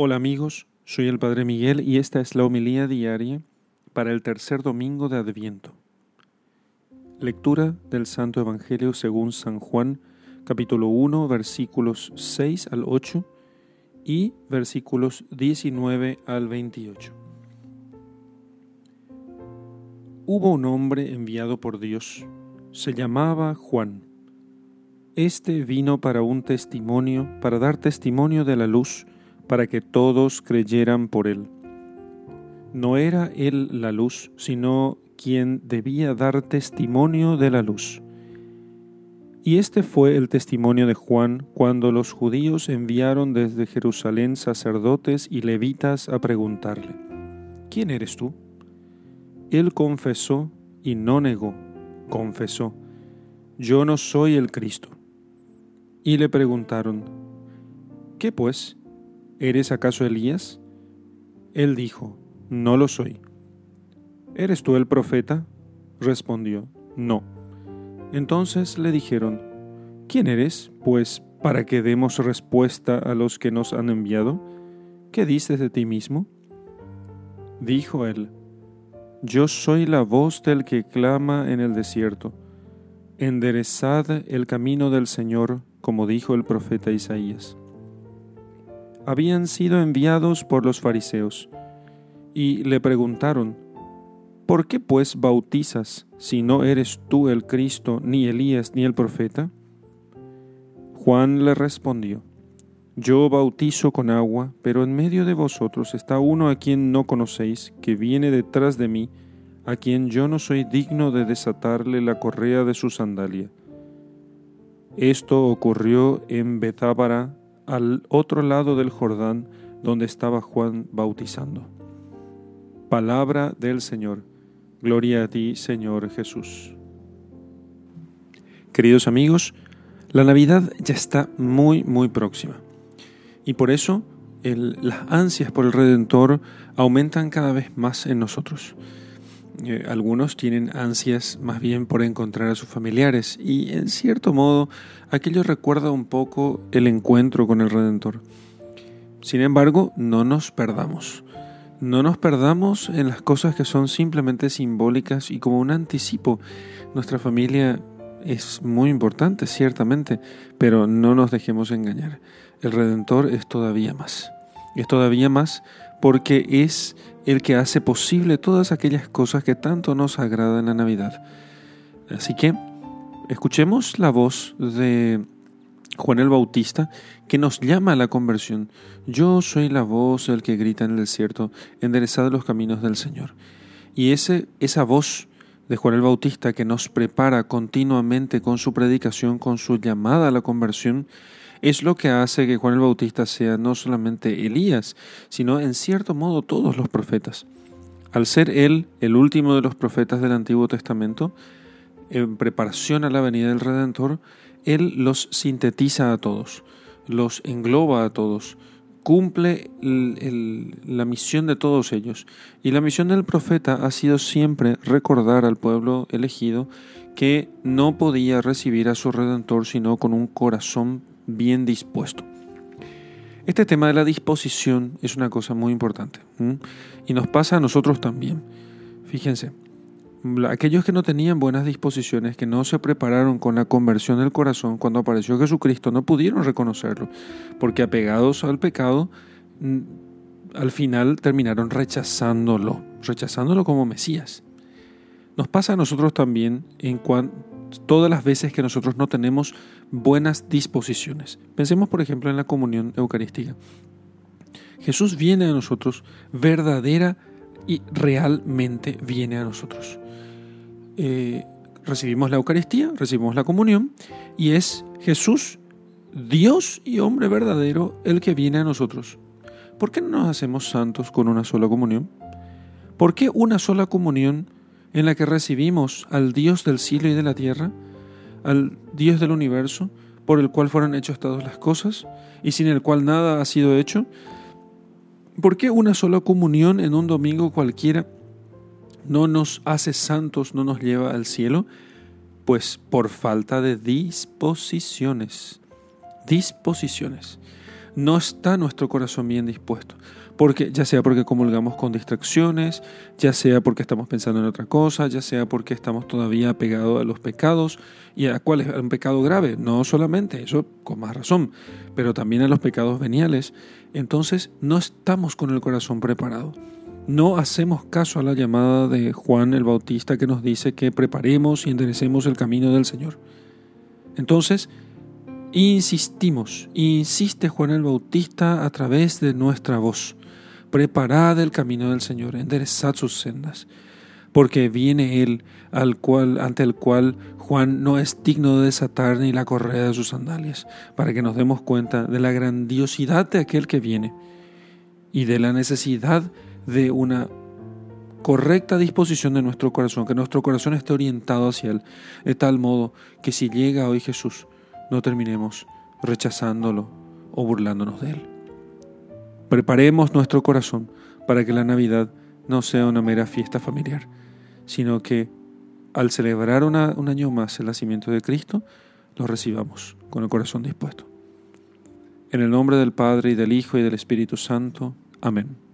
Hola amigos, soy el Padre Miguel y esta es la homilía diaria para el tercer domingo de Adviento. Lectura del Santo Evangelio según San Juan, capítulo 1, versículos 6 al 8 y versículos 19 al 28. Hubo un hombre enviado por Dios, se llamaba Juan. Este vino para un testimonio, para dar testimonio de la luz, para que todos creyeran por él. No era él la luz, sino quien debía dar testimonio de la luz. Y este fue el testimonio de Juan cuando los judíos enviaron desde Jerusalén sacerdotes y levitas a preguntarle, ¿quién eres tú? Él confesó y no negó, confesó, yo no soy el Cristo. Y le preguntaron, ¿qué pues? ¿Eres acaso Elías? Él dijo, no lo soy. ¿Eres tú el profeta? Respondió, no. Entonces le dijeron, ¿quién eres, pues, para que demos respuesta a los que nos han enviado? ¿Qué dices de ti mismo? Dijo él, Yo soy la voz del que clama en el desierto. Enderezad el camino del Señor, como dijo el profeta Isaías. Habían sido enviados por los fariseos, y le preguntaron, ¿Por qué pues bautizas si no eres tú el Cristo, ni Elías, ni el profeta? Juan le respondió, Yo bautizo con agua, pero en medio de vosotros está uno a quien no conocéis, que viene detrás de mí, a quien yo no soy digno de desatarle la correa de su sandalia. Esto ocurrió en Betábara, al otro lado del Jordán, donde estaba Juan bautizando. Palabra del Señor. Gloria a ti, Señor Jesús. Queridos amigos, la Navidad ya está muy, muy próxima. Y por eso las ansias por el Redentor aumentan cada vez más en nosotros. Eh, algunos tienen ansias más bien por encontrar a sus familiares y en cierto modo aquello recuerda un poco el encuentro con el Redentor. Sin embargo, no nos perdamos. No nos perdamos en las cosas que son simplemente simbólicas y como un anticipo. Nuestra familia es muy importante, ciertamente, pero no nos dejemos engañar. El Redentor es todavía más. Es todavía más porque es el que hace posible todas aquellas cosas que tanto nos agrada en la Navidad. Así que escuchemos la voz de Juan el Bautista, que nos llama a la conversión. Yo soy la voz del que grita en el desierto, enderezad los caminos del Señor. Y ese, esa voz de Juan el Bautista que nos prepara continuamente con su predicación, con su llamada a la conversión, es lo que hace que Juan el Bautista sea no solamente Elías, sino en cierto modo todos los profetas. Al ser él el último de los profetas del Antiguo Testamento, en preparación a la venida del Redentor, él los sintetiza a todos, los engloba a todos, cumple la misión de todos ellos. Y la misión del profeta ha sido siempre recordar al pueblo elegido que no podía recibir a su redentor sino con un corazón bien dispuesto. Este tema de la disposición es una cosa muy importante y nos pasa a nosotros también. Fíjense, aquellos que no tenían buenas disposiciones, que no se prepararon con la conversión del corazón cuando apareció Jesucristo, no pudieron reconocerlo, porque apegados al pecado, al final terminaron rechazándolo, rechazándolo como Mesías. Nos pasa a nosotros también en todas las veces que nosotros no tenemos buenas disposiciones. Pensemos, por ejemplo, en la comunión eucarística. Jesús viene a nosotros verdadera y realmente viene a nosotros. Eh, recibimos la Eucaristía, recibimos la comunión, y es Jesús, Dios y hombre verdadero, el que viene a nosotros. ¿Por qué no nos hacemos santos con una sola comunión? ¿Por qué una sola comunión en la que recibimos al Dios del cielo y de la tierra, al Dios del universo, por el cual fueron hechas todas las cosas y sin el cual nada ha sido hecho? ¿Por qué una sola comunión en un domingo cualquiera no nos hace santos, no nos lleva al cielo? Pues por falta de disposiciones. Disposiciones. no está nuestro corazón bien dispuesto. Porque, ya sea porque comulgamos con distracciones, ya sea porque estamos pensando en otra cosa, ya sea porque estamos todavía apegados a los pecados. ¿Y a cuál es un pecado grave? No solamente, eso con más razón, pero también a los pecados veniales. Entonces no estamos con el corazón preparado. No hacemos caso a la llamada de Juan el Bautista que nos dice que preparemos y enderecemos el camino del Señor. Entonces, insistimos, insiste Juan el Bautista a través de nuestra voz. Preparad el camino del Señor, enderezad sus sendas, porque viene Él al cual, ante el cual Juan no es digno de desatar ni la correa de sus sandalias, para que nos demos cuenta de la grandiosidad de aquel que viene y de la necesidad de una correcta disposición de nuestro corazón, que nuestro corazón esté orientado hacia Él, de tal modo que si llega hoy Jesús, no terminemos rechazándolo o burlándonos de Él. Preparemos nuestro corazón para que la Navidad no sea una mera fiesta familiar, sino que al celebrar un año más el nacimiento de Cristo, lo recibamos con el corazón dispuesto. En el nombre del Padre y del Hijo y del Espíritu Santo. Amén.